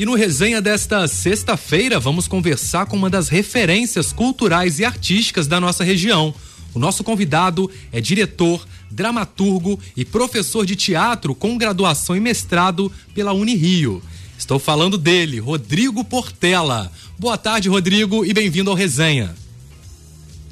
E no resenha desta sexta-feira, vamos conversar com uma das referências culturais e artísticas da nossa região. O nosso convidado é diretor, dramaturgo e professor de teatro com graduação e mestrado pela Unirio. Estou falando dele, Rodrigo Portela. Boa tarde, Rodrigo, e bem-vindo ao Resenha.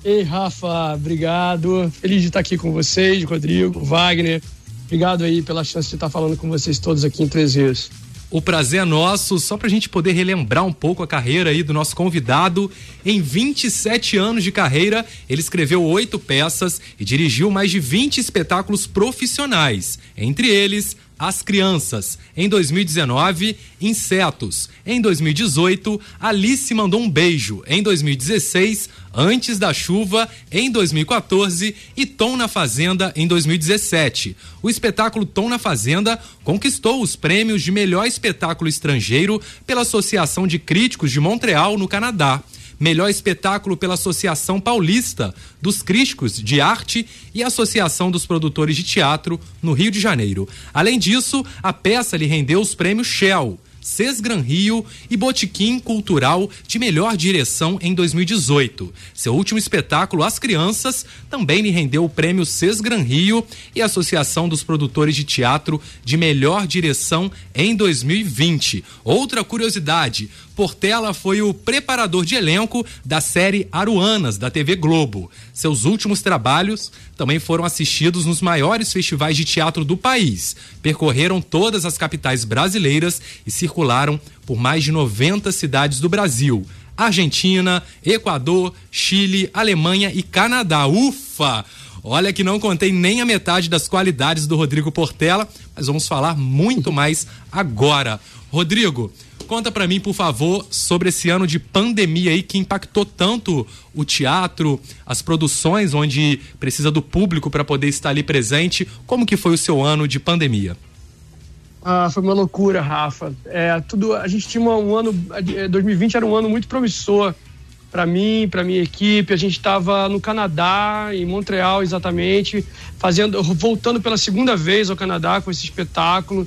Ei, Rafa, obrigado. Feliz de estar aqui com vocês, Rodrigo, Wagner. Obrigado aí pela chance de estar falando com vocês todos aqui em Três Rios. O prazer é nosso, só para a gente poder relembrar um pouco a carreira aí do nosso convidado. Em 27 anos de carreira, ele escreveu oito peças e dirigiu mais de 20 espetáculos profissionais, entre eles as Crianças. Em 2019, Insetos. Em 2018, Alice mandou um beijo. Em 2016, Antes da Chuva, em 2014 e Tom na Fazenda, em 2017. O espetáculo Tom na Fazenda conquistou os prêmios de melhor espetáculo estrangeiro pela Associação de Críticos de Montreal, no Canadá melhor espetáculo pela Associação Paulista dos Críticos de Arte e Associação dos Produtores de Teatro no Rio de Janeiro. Além disso, a peça lhe rendeu os prêmios Shell. Sesgran Rio e Botequim Cultural de Melhor Direção em 2018. Seu último espetáculo, As Crianças, também lhe rendeu o prêmio Sesgran Rio e Associação dos Produtores de Teatro de Melhor Direção em 2020. Outra curiosidade, Portela foi o preparador de elenco da série Aruanas, da TV Globo. Seus últimos trabalhos também foram assistidos nos maiores festivais de teatro do país. Percorreram todas as capitais brasileiras e circularam por mais de 90 cidades do Brasil. Argentina, Equador, Chile, Alemanha e Canadá. Ufa! Olha que não contei nem a metade das qualidades do Rodrigo Portela, mas vamos falar muito mais agora. Rodrigo, conta para mim, por favor, sobre esse ano de pandemia aí que impactou tanto o teatro, as produções onde precisa do público para poder estar ali presente. Como que foi o seu ano de pandemia? Ah, foi uma loucura, Rafa. É, tudo, a gente tinha um ano, 2020 era um ano muito promissor para mim, para minha equipe. A gente estava no Canadá, em Montreal exatamente, fazendo, voltando pela segunda vez ao Canadá com esse espetáculo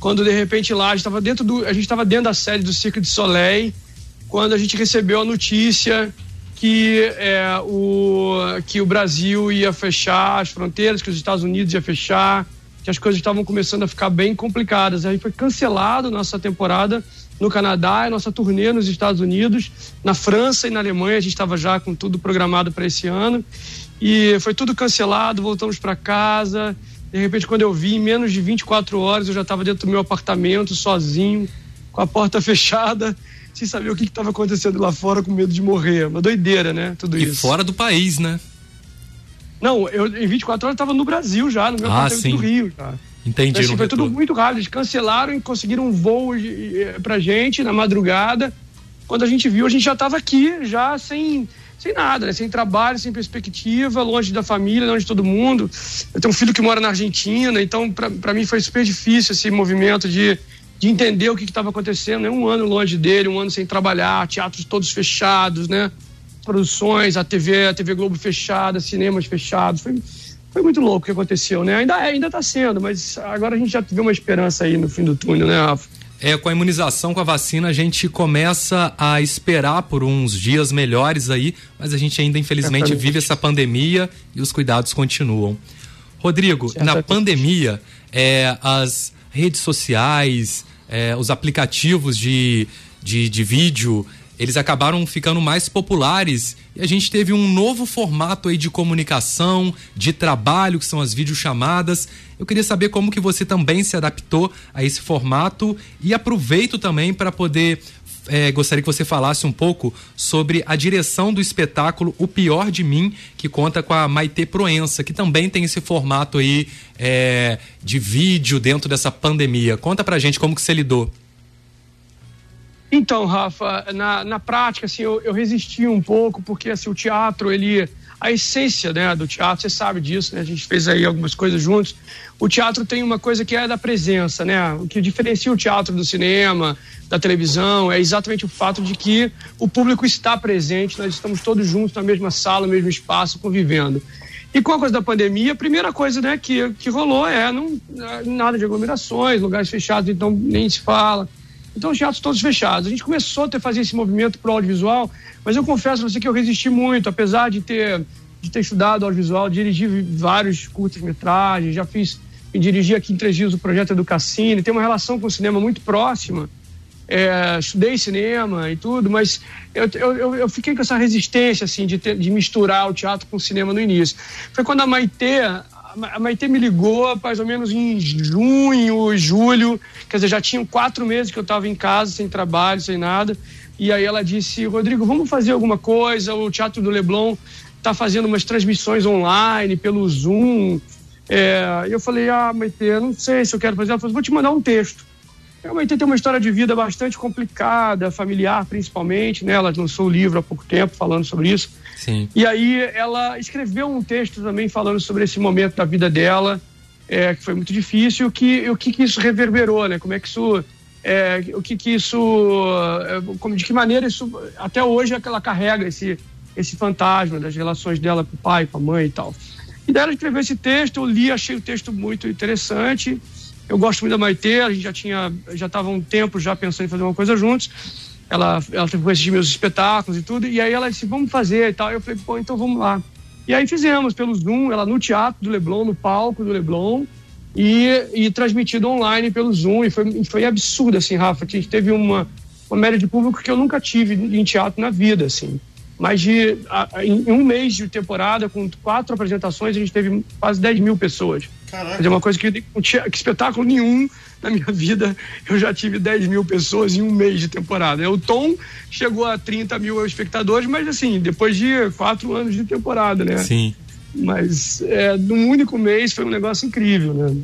quando de repente lá estava dentro do a gente estava dentro da sede do Cirque de Soleil quando a gente recebeu a notícia que é, o que o Brasil ia fechar as fronteiras que os Estados Unidos ia fechar que as coisas estavam começando a ficar bem complicadas aí foi cancelado nossa temporada no Canadá e nossa turnê nos Estados Unidos na França e na Alemanha a gente estava já com tudo programado para esse ano e foi tudo cancelado voltamos para casa de repente, quando eu vi, em menos de 24 horas, eu já estava dentro do meu apartamento, sozinho, com a porta fechada, sem saber o que estava acontecendo lá fora, com medo de morrer. Uma doideira, né? Tudo e isso. E fora do país, né? Não, eu em 24 horas estava no Brasil já, no meu ah, sim. do Rio. Já. Entendi. Então, assim, foi tudo muito rápido. Eles cancelaram e conseguiram um voo pra gente na madrugada. Quando a gente viu, a gente já estava aqui, já sem sem nada, né? sem trabalho, sem perspectiva, longe da família, longe de todo mundo. Eu tenho um filho que mora na Argentina, então para mim foi super difícil esse movimento de, de entender o que estava acontecendo. Né? Um ano longe dele, um ano sem trabalhar, teatros todos fechados, né? Produções, a TV, a TV Globo fechada, cinemas fechados. Foi, foi muito louco o que aconteceu, né? Ainda é, ainda está sendo, mas agora a gente já vê uma esperança aí no fim do túnel, né, Rafa? É, com a imunização, com a vacina, a gente começa a esperar por uns dias melhores aí, mas a gente ainda, infelizmente, vive essa pandemia e os cuidados continuam. Rodrigo, na pandemia, é, as redes sociais, é, os aplicativos de, de, de vídeo, eles acabaram ficando mais populares e a gente teve um novo formato aí de comunicação, de trabalho, que são as videochamadas. Eu queria saber como que você também se adaptou a esse formato e aproveito também para poder é, gostaria que você falasse um pouco sobre a direção do espetáculo O Pior de Mim, que conta com a Maite Proença, que também tem esse formato aí é, de vídeo dentro dessa pandemia. Conta pra gente como que você lidou. Então, Rafa, na, na prática, assim, eu, eu resisti um pouco, porque assim, o teatro, ele. A essência né, do teatro, você sabe disso, né? A gente fez aí algumas coisas juntos. O teatro tem uma coisa que é da presença, né? O que diferencia o teatro do cinema, da televisão, é exatamente o fato de que o público está presente, nós estamos todos juntos na mesma sala, no mesmo espaço, convivendo. E com a coisa da pandemia, a primeira coisa né, que, que rolou é não, nada de aglomerações, lugares fechados, então nem se fala Então os teatros todos fechados. A gente começou a ter, fazer esse movimento pro audiovisual, mas eu confesso a você que eu resisti muito, apesar de ter, de ter estudado audiovisual, dirigi vários curtas-metragens, já fiz, me dirigi aqui em Três Dias o projeto Educacine, tem uma relação com o cinema muito próxima. É, estudei cinema e tudo, mas eu, eu, eu fiquei com essa resistência assim de, ter, de misturar o teatro com o cinema no início. Foi quando a Maitê, a Maitê me ligou mais ou menos em junho, julho, quer dizer, já tinham quatro meses que eu estava em casa, sem trabalho, sem nada. E aí ela disse, Rodrigo, vamos fazer alguma coisa, o Teatro do Leblon está fazendo umas transmissões online pelo Zoom. É, eu falei, ah, Maitê, não sei se eu quero fazer. Ela falou, vou te mandar um texto. Maitê tem uma história de vida bastante complicada, familiar principalmente, né? Ela lançou o um livro há pouco tempo falando sobre isso. Sim. E aí ela escreveu um texto também falando sobre esse momento da vida dela, é, que foi muito difícil, o que, o que, que isso reverberou, né? Como é que isso. É, o que, que isso. É, como, de que maneira isso. Até hoje é que ela carrega esse, esse fantasma das relações dela com o pai, com a mãe e tal. E daí ela escreveu esse texto, eu li, achei o texto muito interessante. Eu gosto muito da Maitê, a gente já tinha, já estava um tempo já pensando em fazer uma coisa juntos ela, ela foi assistir meus espetáculos e tudo, e aí ela disse, vamos fazer e tal. Eu falei, pô, então vamos lá. E aí fizemos pelo Zoom, ela no teatro do Leblon, no palco do Leblon, e, e transmitido online pelo Zoom, e foi, foi absurdo, assim, Rafa, que a gente teve uma, uma média de público que eu nunca tive em teatro na vida, assim. Mas de, a, em um mês de temporada, com quatro apresentações, a gente teve quase 10 mil pessoas. Caraca. Dizer, uma coisa que, que espetáculo nenhum na minha vida eu já tive 10 mil pessoas em um mês de temporada. O Tom chegou a 30 mil espectadores, mas assim, depois de quatro anos de temporada, né? Sim. Mas é, num único mês foi um negócio incrível, né?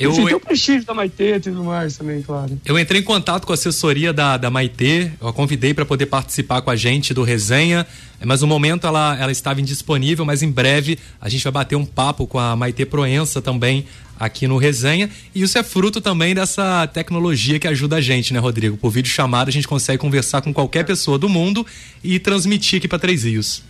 Eu, tem o prestígio da Maitê e tudo mais também, claro. Eu entrei em contato com a assessoria da, da Maitê, eu a convidei para poder participar com a gente do resenha, mas no momento ela, ela estava indisponível, mas em breve a gente vai bater um papo com a Maitê Proença também aqui no resenha. E isso é fruto também dessa tecnologia que ajuda a gente, né, Rodrigo? Por vídeo chamada a gente consegue conversar com qualquer pessoa do mundo e transmitir aqui para Três Rios.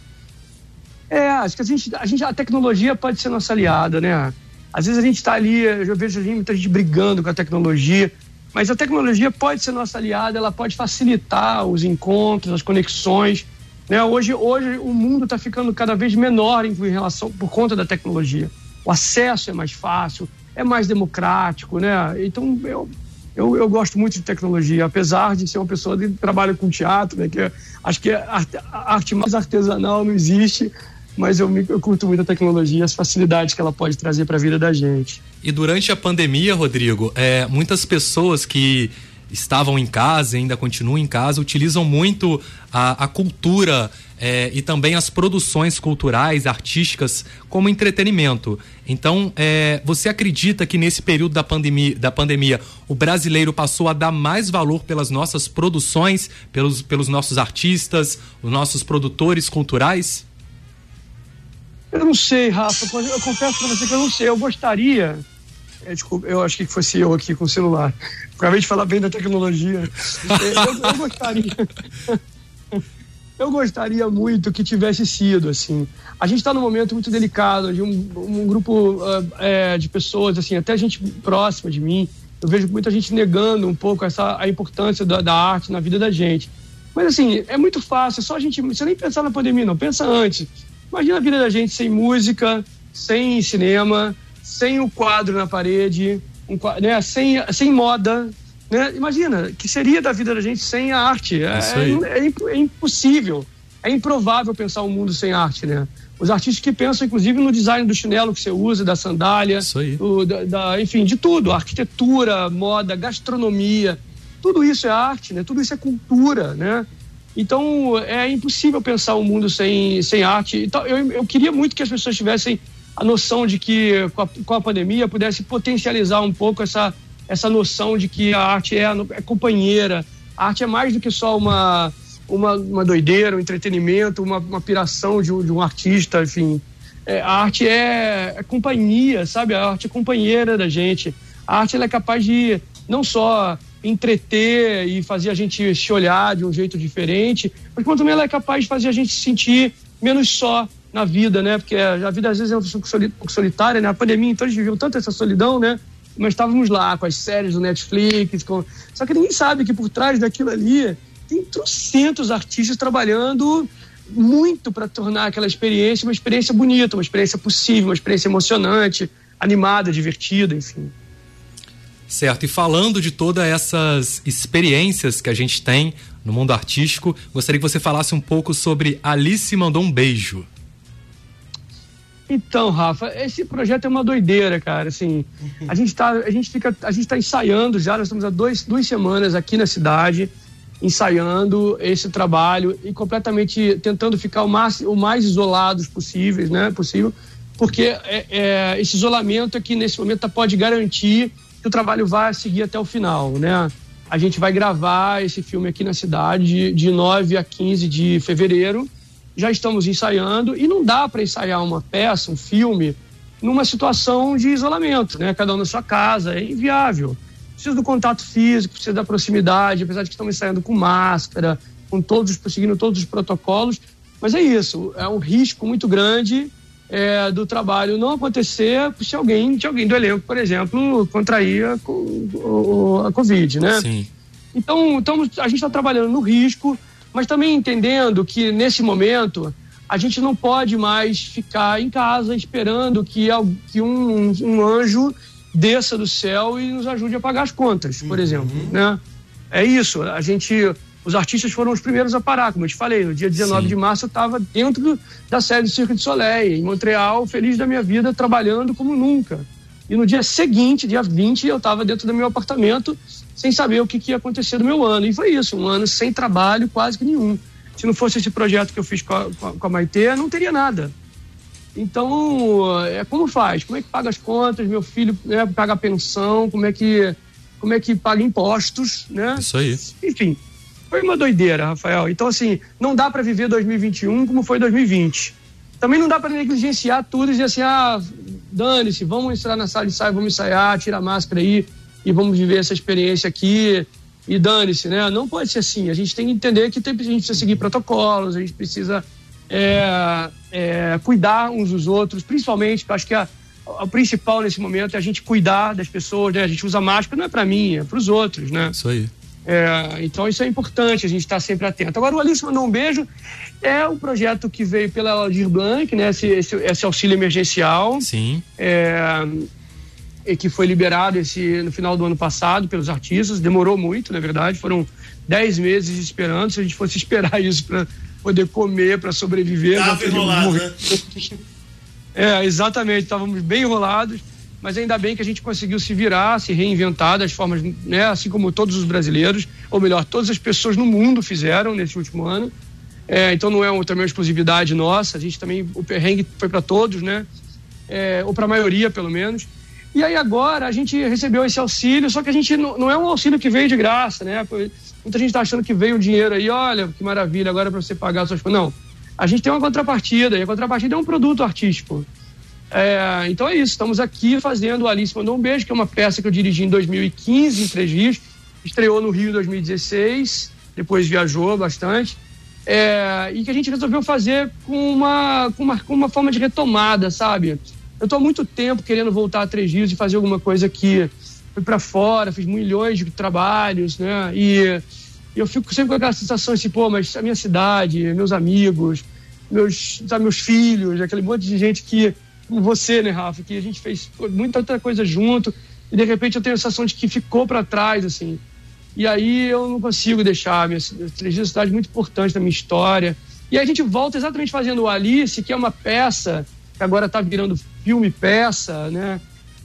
É, acho que a gente, a gente, a tecnologia pode ser nossa aliada, né? Às vezes a gente está ali, eu vejo muita gente brigando com a tecnologia, mas a tecnologia pode ser nossa aliada, ela pode facilitar os encontros, as conexões. Né? Hoje, hoje o mundo está ficando cada vez menor em relação por conta da tecnologia. O acesso é mais fácil, é mais democrático, né? Então eu, eu, eu gosto muito de tecnologia, apesar de ser uma pessoa que trabalha com teatro, né? Que acho que arte, arte mais artesanal não existe, mas eu, me, eu curto muito a tecnologia, as facilidades que ela pode trazer para a vida da gente. E durante a pandemia, Rodrigo, é, muitas pessoas que estavam em casa e ainda continuam em casa utilizam muito a, a cultura é, e também as produções culturais, artísticas, como entretenimento. Então, é, você acredita que nesse período da pandemia, da pandemia o brasileiro passou a dar mais valor pelas nossas produções, pelos, pelos nossos artistas, os nossos produtores culturais? Eu não sei, Rafa. Eu confesso para você que eu não sei. Eu gostaria. É, desculpa, eu acho que fosse eu aqui com o celular. Acabei de falar bem da tecnologia. Eu, eu gostaria. eu gostaria muito que tivesse sido assim. A gente está num momento muito delicado de um, um grupo uh, é, de pessoas, assim, até gente próxima de mim. Eu vejo muita gente negando um pouco essa a importância da, da arte na vida da gente. Mas assim, é muito fácil, é só a gente. Você nem pensar na pandemia, não, pensa antes. Imagina a vida da gente sem música, sem cinema, sem o quadro na parede, um, né, sem, sem moda. Né? Imagina, que seria da vida da gente sem a arte? É, é, é, é, impossível, é improvável pensar um mundo sem arte, né? Os artistas que pensam, inclusive, no design do chinelo que você usa, da sandália, do, da, da, enfim, de tudo, arquitetura, moda, gastronomia, tudo isso é arte, né? Tudo isso é cultura, né? Então, é impossível pensar um mundo sem, sem arte. Então, eu, eu queria muito que as pessoas tivessem a noção de que, com a, com a pandemia, pudesse potencializar um pouco essa, essa noção de que a arte é, é companheira. A arte é mais do que só uma, uma, uma doideira, um entretenimento, uma, uma piração de um, de um artista, enfim. É, a arte é, é, companhia, sabe? A arte é companheira da gente. A arte ela é capaz de não só entreter e fazer a gente se olhar de um jeito diferente, mas como também ela é capaz de fazer a gente se sentir menos só na vida, né? Porque a vida às vezes é um pouco solitária, né? A pandemia, então, a gente viveu tanto essa solidão, né? mas estávamos lá com as séries do Netflix. Com... Só que ninguém sabe que por trás daquilo ali tem trocentos artistas trabalhando muito para tornar aquela experiência uma experiência bonita, uma experiência possível, uma experiência emocionante, animada, divertida, enfim. Certo, e falando de todas essas experiências que a gente tem no mundo artístico, gostaria que você falasse um pouco sobre Alice Mandou um Beijo. Então, Rafa, esse projeto é uma doideira, cara. Assim, a gente tá, a gente fica, a gente está ensaiando já. Nós estamos há dois, duas semanas aqui na cidade ensaiando esse trabalho e completamente tentando ficar o mais, o mais isolados possíveis, né? Possível, porque é, é, esse isolamento aqui nesse momento pode garantir que o trabalho vai seguir até o final, né? A gente vai gravar esse filme aqui na cidade de, de 9 a 15 de fevereiro. Já estamos ensaiando e não dá para ensaiar uma peça, um filme, numa situação de isolamento, né? Cada um na sua casa, é inviável precisa do contato físico, precisa da proximidade, apesar de que estamos saindo com máscara, com todos, seguindo todos os protocolos. Mas é isso, é um risco muito grande é, do trabalho não acontecer se alguém, se alguém do elenco, por exemplo, contrair a, a, a Covid, né? Sim. Então, então a gente está trabalhando no risco, mas também entendendo que nesse momento a gente não pode mais ficar em casa esperando que, que um, um anjo desça do céu e nos ajude a pagar as contas, por uhum. exemplo, né? É isso, a gente os artistas foram os primeiros a parar, como eu te falei, no dia 19 Sim. de março eu estava dentro da série do Cirque de Soleil, em Montreal, feliz da minha vida, trabalhando como nunca. E no dia seguinte, dia 20, eu estava dentro do meu apartamento, sem saber o que, que ia acontecer do meu ano. E foi isso, um ano sem trabalho quase que nenhum. Se não fosse esse projeto que eu fiz com a, com a Maitê, não teria nada. Então, é como faz? Como é que paga as contas? Meu filho né, paga a pensão? Como é que como é que paga impostos, né? Isso aí. Enfim, foi uma doideira, Rafael. Então, assim, não dá para viver 2021 como foi 2020. Também não dá para negligenciar tudo e dizer assim, ah, dane-se, vamos entrar na sala de ensaio, vamos ensaiar, tira a máscara aí e vamos viver essa experiência aqui e dane-se, né? Não pode ser assim. A gente tem que entender que tem, a gente precisa seguir protocolos, a gente precisa é, é, cuidar uns dos outros, principalmente, eu acho que a, a, principal nesse momento é a gente cuidar das pessoas, né? A gente usa máscara, não é para mim, é para os outros, né? Isso aí. É, então isso é importante, a gente estar tá sempre atento. Agora, o Alice mandou um beijo. É um projeto que veio pela Aldir Blanc, né? Esse, esse, esse auxílio emergencial. Sim. É, e que foi liberado esse, no final do ano passado pelos artistas. Demorou muito, na verdade. Foram dez meses esperando. Se a gente fosse esperar isso para poder comer, para sobreviver. Estava enrolado, né? É, exatamente, estávamos bem enrolados, mas ainda bem que a gente conseguiu se virar, se reinventar das formas, né, assim como todos os brasileiros, ou melhor, todas as pessoas no mundo fizeram nesse último ano. É, então não é uma, também uma exclusividade nossa, a gente também, o perrengue foi para todos, né? É, ou para a maioria, pelo menos. E aí agora a gente recebeu esse auxílio, só que a gente não, não é um auxílio que veio de graça, né? Muita gente está achando que veio o dinheiro aí, olha, que maravilha, agora é para você pagar as suas coisas. Não. A gente tem uma contrapartida, e a contrapartida é um produto artístico. É, então é isso, estamos aqui fazendo Alice Mandou um Beijo, que é uma peça que eu dirigi em 2015, em Três Rios. Estreou no Rio em 2016, depois viajou bastante. É, e que a gente resolveu fazer com uma, com uma, com uma forma de retomada, sabe? Eu estou há muito tempo querendo voltar a Três Rios e fazer alguma coisa que fui para fora, fiz milhões de trabalhos, né? E, eu fico sempre com aquela sensação assim, pô, mas a minha cidade, meus amigos, meus, sabe, meus filhos, aquele monte de gente que, você, né, Rafa, que a gente fez muita outra coisa junto e de repente eu tenho a sensação de que ficou para trás, assim. E aí eu não consigo deixar. Minha Três Dias é cidade muito importante da minha história. E aí a gente volta exatamente fazendo o Alice, que é uma peça que agora está virando filme peça, né?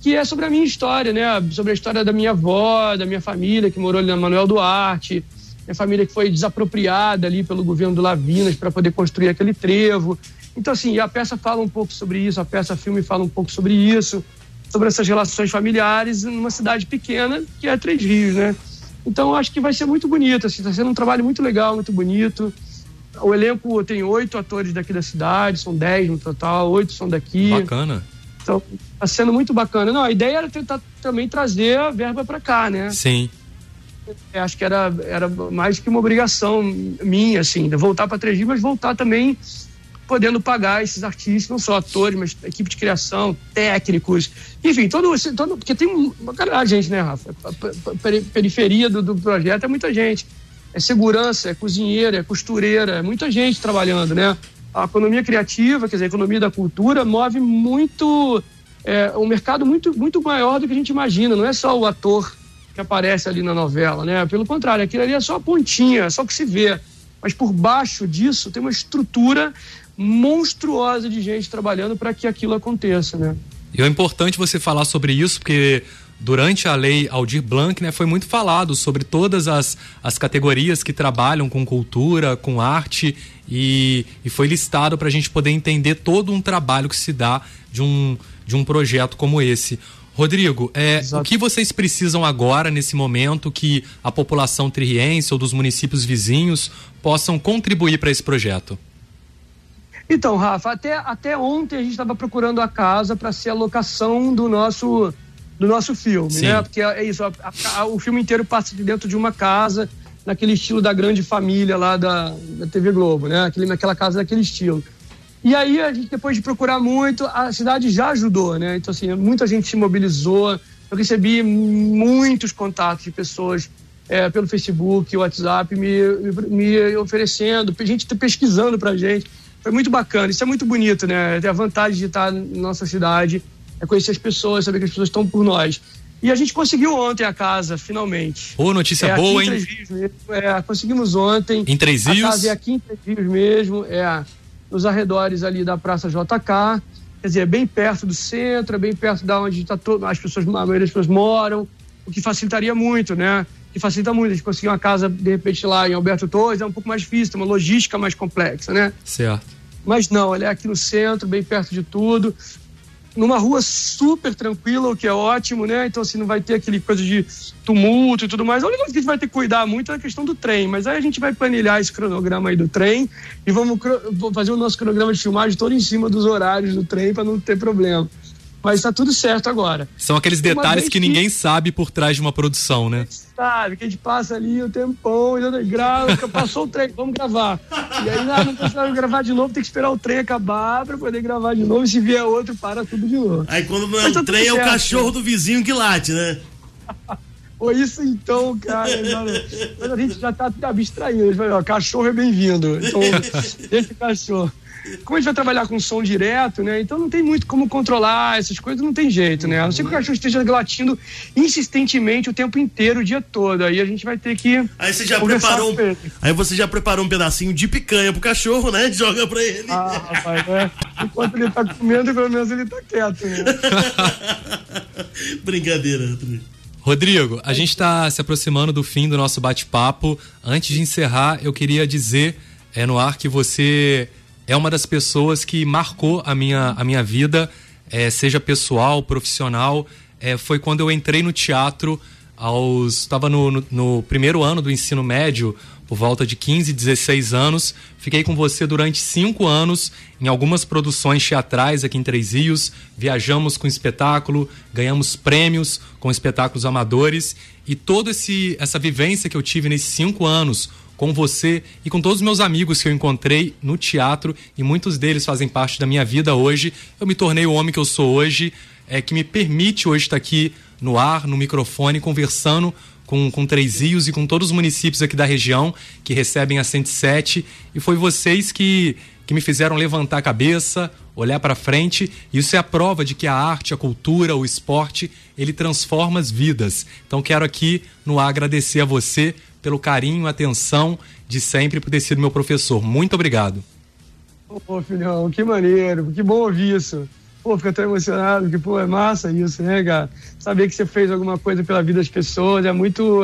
que é sobre a minha história, né? Sobre a história da minha avó, da minha família que morou ali na Manuel Duarte, minha família que foi desapropriada ali pelo governo do Lavinas para poder construir aquele trevo. Então, assim, a peça fala um pouco sobre isso, a peça filme fala um pouco sobre isso, sobre essas relações familiares numa cidade pequena que é Três Rios, né? Então, eu acho que vai ser muito bonito, assim, está sendo um trabalho muito legal, muito bonito. O elenco tem oito atores daqui da cidade, são dez no total, oito são daqui. Bacana. Então, está sendo muito bacana. Não, a ideia era tentar também trazer a verba para cá, né? Sim. Eu acho que era, era mais que uma obrigação minha, assim, de voltar para Três mas voltar também podendo pagar esses artistas, não só atores, mas equipe de criação, técnicos, enfim, todo, todo porque tem uma caralho de gente, né, Rafa? Periferia do, do projeto é muita gente. É segurança, é cozinheira, é costureira, é muita gente trabalhando, né? A economia criativa, quer dizer, a economia da cultura, move muito, é, um mercado muito, muito maior do que a gente imagina. Não é só o ator que aparece ali na novela, né? Pelo contrário, aquilo ali é só a pontinha, é só o que se vê. Mas por baixo disso tem uma estrutura monstruosa de gente trabalhando para que aquilo aconteça, né? E é importante você falar sobre isso, porque durante a lei Aldir Blanc, né, foi muito falado sobre todas as, as categorias que trabalham com cultura, com arte, e, e foi listado para a gente poder entender todo um trabalho que se dá de um, de um projeto como esse. Rodrigo, é, o que vocês precisam agora, nesse momento, que a população triense ou dos municípios vizinhos possam contribuir para esse projeto? Então, Rafa, até, até ontem a gente estava procurando a casa para ser a locação do nosso, do nosso filme, Sim. né? Porque é isso, a, a, o filme inteiro passa de dentro de uma casa, naquele estilo da grande família lá da, da TV Globo, né? Aquele, naquela casa daquele estilo. E aí, a gente, depois de procurar muito, a cidade já ajudou, né? Então, assim, muita gente se mobilizou. Eu recebi muitos contatos de pessoas é, pelo Facebook, WhatsApp, me, me oferecendo, gente pesquisando pra gente foi muito bacana. Isso é muito bonito, né? Ter a vantagem de estar na nossa cidade, é conhecer as pessoas, saber que as pessoas estão por nós. E a gente conseguiu ontem a casa, finalmente. Ô, notícia é, boa, hein? Mesmo, é, conseguimos ontem. Em Três Rios? A casa é aqui em Três Rios mesmo, é nos arredores ali da Praça JK. Quer dizer, é bem perto do centro, é bem perto da onde tá todo, as pessoas, a maioria das pessoas moram, o que facilitaria muito, né? Que facilita muito. A gente conseguir uma casa, de repente, lá em Alberto Torres é um pouco mais difícil, tem uma logística mais complexa, né? Certo. Mas não, ele é aqui no centro, bem perto de tudo. Numa rua super tranquila, o que é ótimo, né? Então, assim, não vai ter aquele coisa de tumulto e tudo mais. A única coisa que a gente vai ter que cuidar muito é a questão do trem. Mas aí a gente vai planilhar esse cronograma aí do trem e vamos fazer o nosso cronograma de filmagem todo em cima dos horários do trem para não ter problema. Mas tá tudo certo agora. São aqueles detalhes que ninguém sabe por trás de uma produção, né? Sabe, que a gente passa ali o tempão, e grava, passou o trem, vamos gravar. E aí não, não precisa gravar de novo, tem que esperar o trem acabar pra poder gravar de novo. E se vier outro, para tudo de novo. Aí quando não é o trem, é o cachorro do vizinho que late, né? Ou isso então, cara. Mas a gente já tá abstraindo. O cachorro é bem-vindo. Então, deixa o cachorro como a gente vai trabalhar com som direto, né? Então não tem muito como controlar essas coisas, não tem jeito, né? A não ser que o cachorro esteja latindo insistentemente o tempo inteiro, o dia todo. Aí a gente vai ter que. Aí você já preparou. Um... Aí você já preparou um pedacinho de picanha pro cachorro, né? Joga pra ele. Ah, rapaz, é. Enquanto ele tá comendo, pelo menos ele tá quieto, né? Brincadeira, Rodrigo, a gente está se aproximando do fim do nosso bate-papo. Antes de encerrar, eu queria dizer é, no ar que você é uma das pessoas que marcou a minha, a minha vida, é, seja pessoal, profissional. É, foi quando eu entrei no teatro aos. Estava no, no, no, primeiro ano do ensino médio, por volta de 15, 16 anos. Fiquei com você durante cinco anos em algumas produções teatrais aqui em Três Rios. Viajamos com espetáculo, ganhamos prêmios com espetáculos amadores. E toda essa vivência que eu tive nesses cinco anos, com você e com todos os meus amigos que eu encontrei no teatro e muitos deles fazem parte da minha vida hoje. Eu me tornei o homem que eu sou hoje, é, que me permite hoje estar aqui no ar, no microfone, conversando com, com Três Rios e com todos os municípios aqui da região que recebem a 107. E foi vocês que, que me fizeram levantar a cabeça, olhar para frente. Isso é a prova de que a arte, a cultura, o esporte, ele transforma as vidas. Então quero aqui no ar agradecer a você pelo carinho, atenção de sempre por ter sido meu professor. Muito obrigado. Ô, filhão, que maneiro, que bom ouvir isso. Pô, fica tão emocionado, porque, pô, é massa isso, né, cara? Saber que você fez alguma coisa pela vida das pessoas é muito,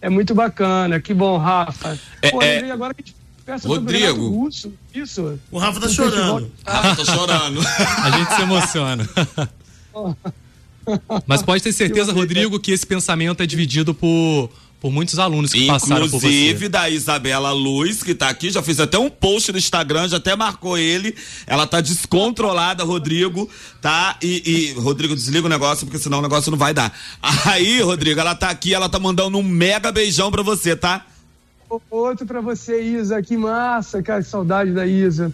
é muito bacana. Que bom, Rafa. É, pô, é... agora que a gente peça Rodrigo. Russo, isso. O Rafa tá chorando. O Rafa tá chorando. a gente se emociona. Mas pode ter certeza, Rodrigo, que esse pensamento é dividido por por muitos alunos que Inclusive, passaram por você. Inclusive da Isabela Luz, que tá aqui, já fiz até um post no Instagram, já até marcou ele. Ela tá descontrolada, Rodrigo, tá? E, e, Rodrigo, desliga o negócio, porque senão o negócio não vai dar. Aí, Rodrigo, ela tá aqui, ela tá mandando um mega beijão pra você, tá? Outro pra você, Isa, que massa, cara, que saudade da Isa.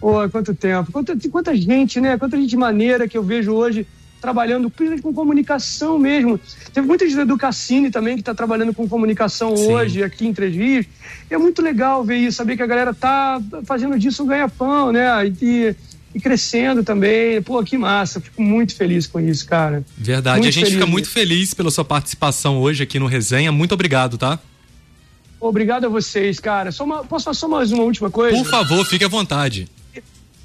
Pô, quanto tempo, quanta, quanta gente, né? Quanta gente maneira que eu vejo hoje trabalhando com comunicação mesmo. Teve muita gente do Cassini também que está trabalhando com comunicação Sim. hoje aqui em Três Rios. E é muito legal ver isso, saber que a galera tá fazendo disso um ganha-pão, né? E, e, crescendo também. Pô, que massa. Fico muito feliz com isso, cara. Verdade. Muito a gente feliz. fica muito feliz pela sua participação hoje aqui no Resenha. Muito obrigado, tá? Obrigado a vocês, cara. Uma, posso falar só mais uma última coisa? Por favor, fique à vontade.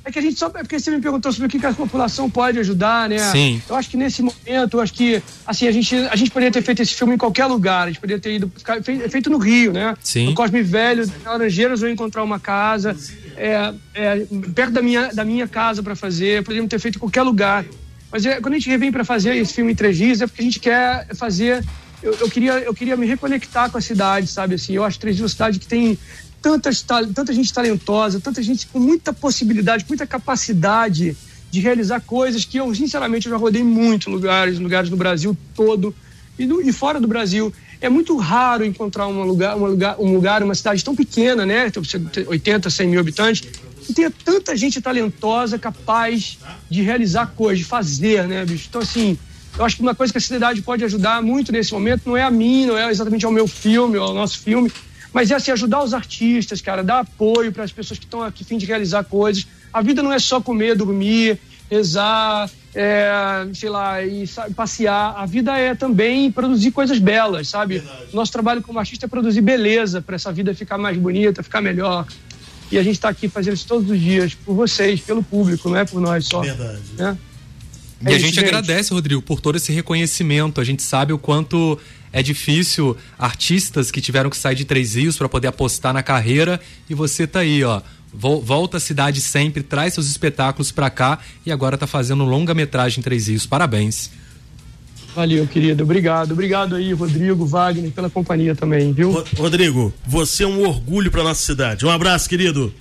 É que a gente só. É porque você me perguntou sobre o que, que a população pode ajudar, né? Sim. Eu acho que nesse momento, eu acho que assim, a gente, a gente poderia ter feito esse filme em qualquer lugar. A gente poderia ter ido. Feito no Rio, né? Sim. No Cosme Velho, Laranjeiras, eu encontrar uma casa. É, é, perto da minha, da minha casa para fazer. Poderíamos ter feito em qualquer lugar. Mas é, quando a gente vem para fazer esse filme em três dias, é porque a gente quer fazer eu, eu, queria, eu queria me reconectar com a cidade, sabe? Assim, eu acho Três Rios uma cidade que tem tantas, tanta gente talentosa, tanta gente com muita possibilidade, muita capacidade de realizar coisas que eu, sinceramente, eu já rodei muito lugares, lugares no Brasil todo e, no, e fora do Brasil. É muito raro encontrar um lugar, um lugar, um lugar, uma cidade tão pequena, né? 80, 100 mil habitantes, que tenha tanta gente talentosa, capaz de realizar coisas, de fazer, né, bicho? Então, assim, eu acho que uma coisa que a cidade pode ajudar muito nesse momento não é a mim, não é exatamente ao meu filme, ao nosso filme, mas é assim, ajudar os artistas, cara, dar apoio para as pessoas que estão aqui a fim de realizar coisas. A vida não é só comer, dormir, rezar, é, sei lá, e sabe, passear. A vida é também produzir coisas belas, sabe? Verdade. Nosso trabalho como artista é produzir beleza para essa vida ficar mais bonita, ficar melhor. E a gente está aqui fazendo isso todos os dias, por vocês, pelo público, não é por nós só. Verdade. Né? E é a gente, gente agradece, Rodrigo, por todo esse reconhecimento. A gente sabe o quanto é difícil artistas que tiveram que sair de Três Rios para poder apostar na carreira e você tá aí, ó. Volta à cidade sempre, traz seus espetáculos para cá e agora tá fazendo longa-metragem em Três Rios. Parabéns. Valeu, querido. Obrigado. Obrigado aí, Rodrigo, Wagner, pela companhia também, viu? Rodrigo, você é um orgulho para nossa cidade. Um abraço, querido.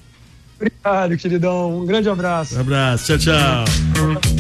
Obrigado, queridão. Um grande abraço. Um abraço. Tchau, tchau.